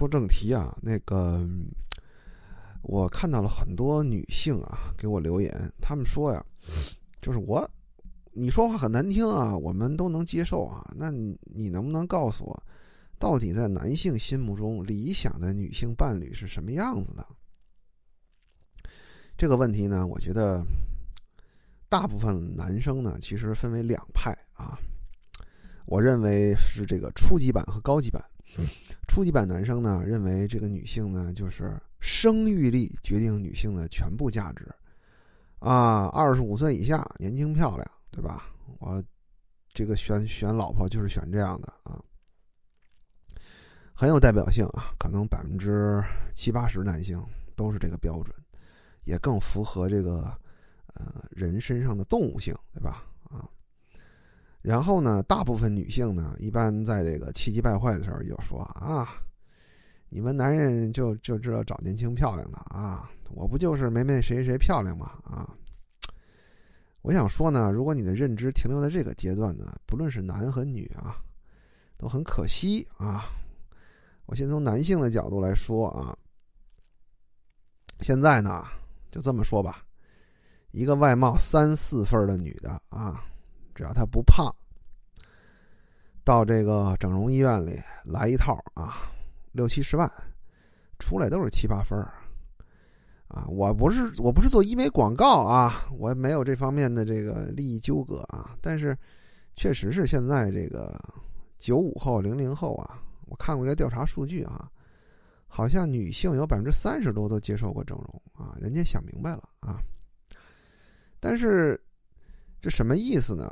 说正题啊，那个我看到了很多女性啊给我留言，她们说呀，就是我你说话很难听啊，我们都能接受啊，那你能不能告诉我，到底在男性心目中理想的女性伴侣是什么样子的？这个问题呢，我觉得大部分男生呢，其实分为两派啊。我认为是这个初级版和高级版。初级版男生呢，认为这个女性呢，就是生育力决定女性的全部价值啊。二十五岁以下，年轻漂亮，对吧？我这个选选老婆就是选这样的啊，很有代表性啊。可能百分之七八十男性都是这个标准，也更符合这个呃人身上的动物性，对吧？然后呢，大部分女性呢，一般在这个气急败坏的时候，就说啊，你们男人就就知道找年轻漂亮的啊，我不就是没没谁谁漂亮吗？啊，我想说呢，如果你的认知停留在这个阶段呢，不论是男和女啊，都很可惜啊。我先从男性的角度来说啊，现在呢，就这么说吧，一个外貌三四分的女的啊。只要他不胖，到这个整容医院里来一套啊，六七十万，出来都是七八分啊！我不是我不是做医美广告啊，我没有这方面的这个利益纠葛啊。但是，确实是现在这个九五后、零零后啊，我看过一个调查数据啊，好像女性有百分之三十多都接受过整容啊，人家想明白了啊。但是，这什么意思呢？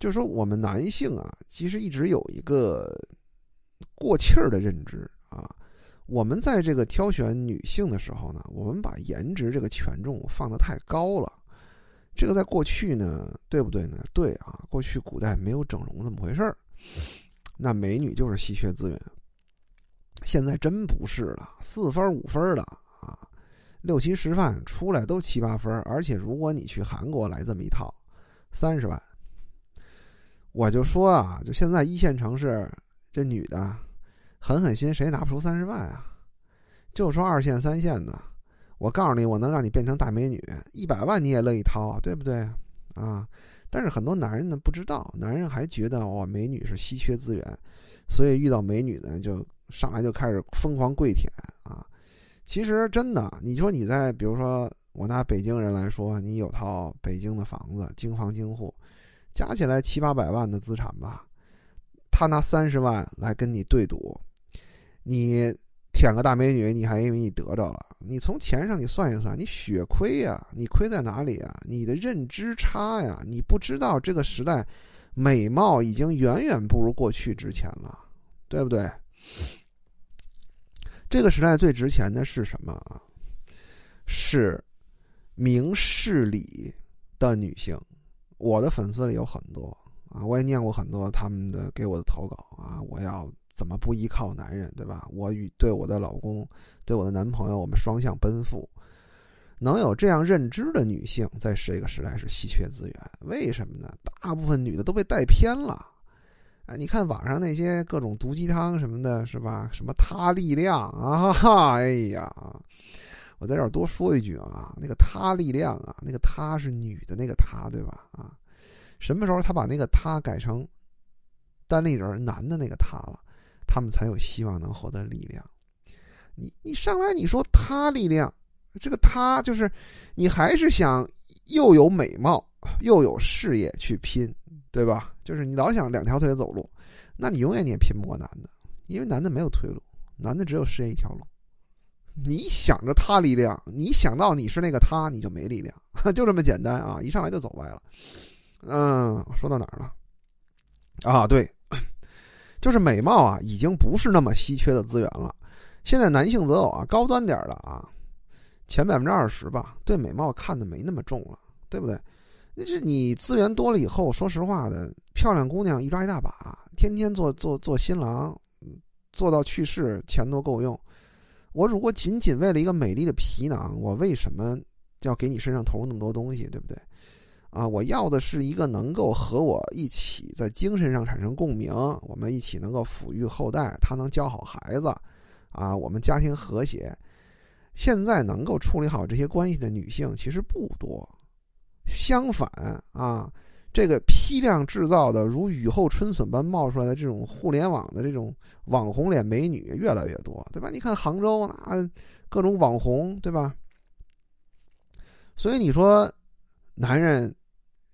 就是说，我们男性啊，其实一直有一个过气儿的认知啊。我们在这个挑选女性的时候呢，我们把颜值这个权重放得太高了。这个在过去呢，对不对呢？对啊，过去古代没有整容这么回事儿，那美女就是稀缺资源。现在真不是了，四分五分的啊，六七十万出来都七八分，而且如果你去韩国来这么一套，三十万。我就说啊，就现在一线城市，这女的狠狠心，谁拿不出三十万啊？就说二线、三线的，我告诉你，我能让你变成大美女，一百万你也乐意掏啊，对不对啊？但是很多男人呢不知道，男人还觉得哇，美女是稀缺资源，所以遇到美女呢，就上来就开始疯狂跪舔啊。其实真的，你说你在，比如说我拿北京人来说，你有套北京的房子，京房京户。加起来七八百万的资产吧，他拿三十万来跟你对赌，你舔个大美女，你还以为你得着了？你从钱上你算一算，你血亏呀？你亏在哪里啊？你的认知差呀？你不知道这个时代，美貌已经远远不如过去值钱了，对不对？这个时代最值钱的是什么啊？是明事理的女性。我的粉丝里有很多啊，我也念过很多他们的给我的投稿啊。我要怎么不依靠男人，对吧？我与对我的老公，对我的男朋友，我们双向奔赴。能有这样认知的女性，在这个时代是稀缺资源。为什么呢？大部分女的都被带偏了。哎，你看网上那些各种毒鸡汤什么的，是吧？什么他力量啊？哈，哎呀！我在这儿多说一句啊，那个他力量啊，那个他是女的那个他，对吧？啊，什么时候他把那个他改成单立人男的那个他了，他们才有希望能获得力量。你你上来你说他力量，这个他就是你还是想又有美貌又有事业去拼，对吧？就是你老想两条腿走路，那你永远你也拼不过男的，因为男的没有退路，男的只有事业一条路。你想着他力量，你想到你是那个他，你就没力量，就这么简单啊！一上来就走歪了。嗯，说到哪儿了？啊，对，就是美貌啊，已经不是那么稀缺的资源了。现在男性择偶啊，高端点的啊，前百分之二十吧，对美貌看的没那么重了，对不对？那是你资源多了以后，说实话的，漂亮姑娘一抓一大把，天天做做做新郎，做到去世，钱都够用。我如果仅仅为了一个美丽的皮囊，我为什么要给你身上投入那么多东西，对不对？啊，我要的是一个能够和我一起在精神上产生共鸣，我们一起能够抚育后代，他能教好孩子，啊，我们家庭和谐。现在能够处理好这些关系的女性其实不多，相反啊，这个批量制造的如雨后春笋般冒出来的这种互联网的这种网红脸美女越来越多，对吧？你看杭州那各种网红，对吧？所以你说，男人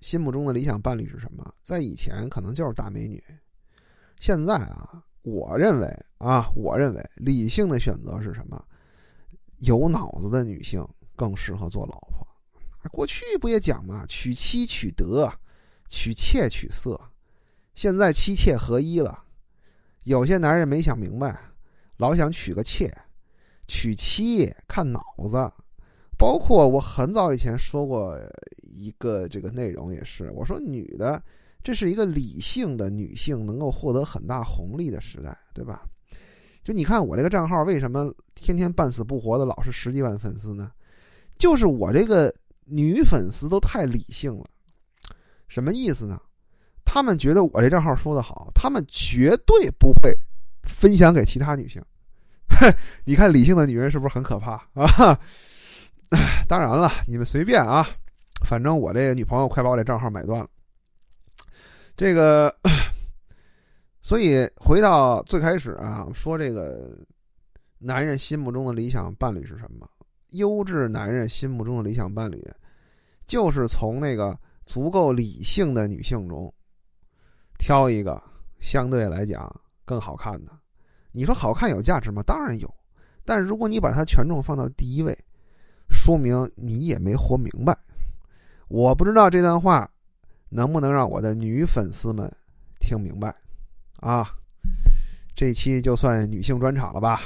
心目中的理想伴侣是什么？在以前可能就是大美女，现在啊，我认为啊，我认为理性的选择是什么？有脑子的女性更适合做老婆。过去不也讲嘛，娶妻娶德，娶妾娶色。现在妻妾合一了，有些男人没想明白，老想娶个妾，娶妻看脑子。包括我很早以前说过一个这个内容，也是我说女的，这是一个理性的女性能够获得很大红利的时代，对吧？就你看我这个账号为什么天天半死不活的老是十几万粉丝呢？就是我这个女粉丝都太理性了，什么意思呢？他们觉得我这账号说的好，他们绝对不会分享给其他女性。你看理性的女人是不是很可怕啊？当然了，你们随便啊，反正我这女朋友快把我这账号买断了。这个。所以回到最开始啊，说这个男人心目中的理想伴侣是什么？优质男人心目中的理想伴侣，就是从那个足够理性的女性中挑一个相对来讲更好看的。你说好看有价值吗？当然有，但如果你把它权重放到第一位，说明你也没活明白。我不知道这段话能不能让我的女粉丝们听明白。啊，这期就算女性专场了吧。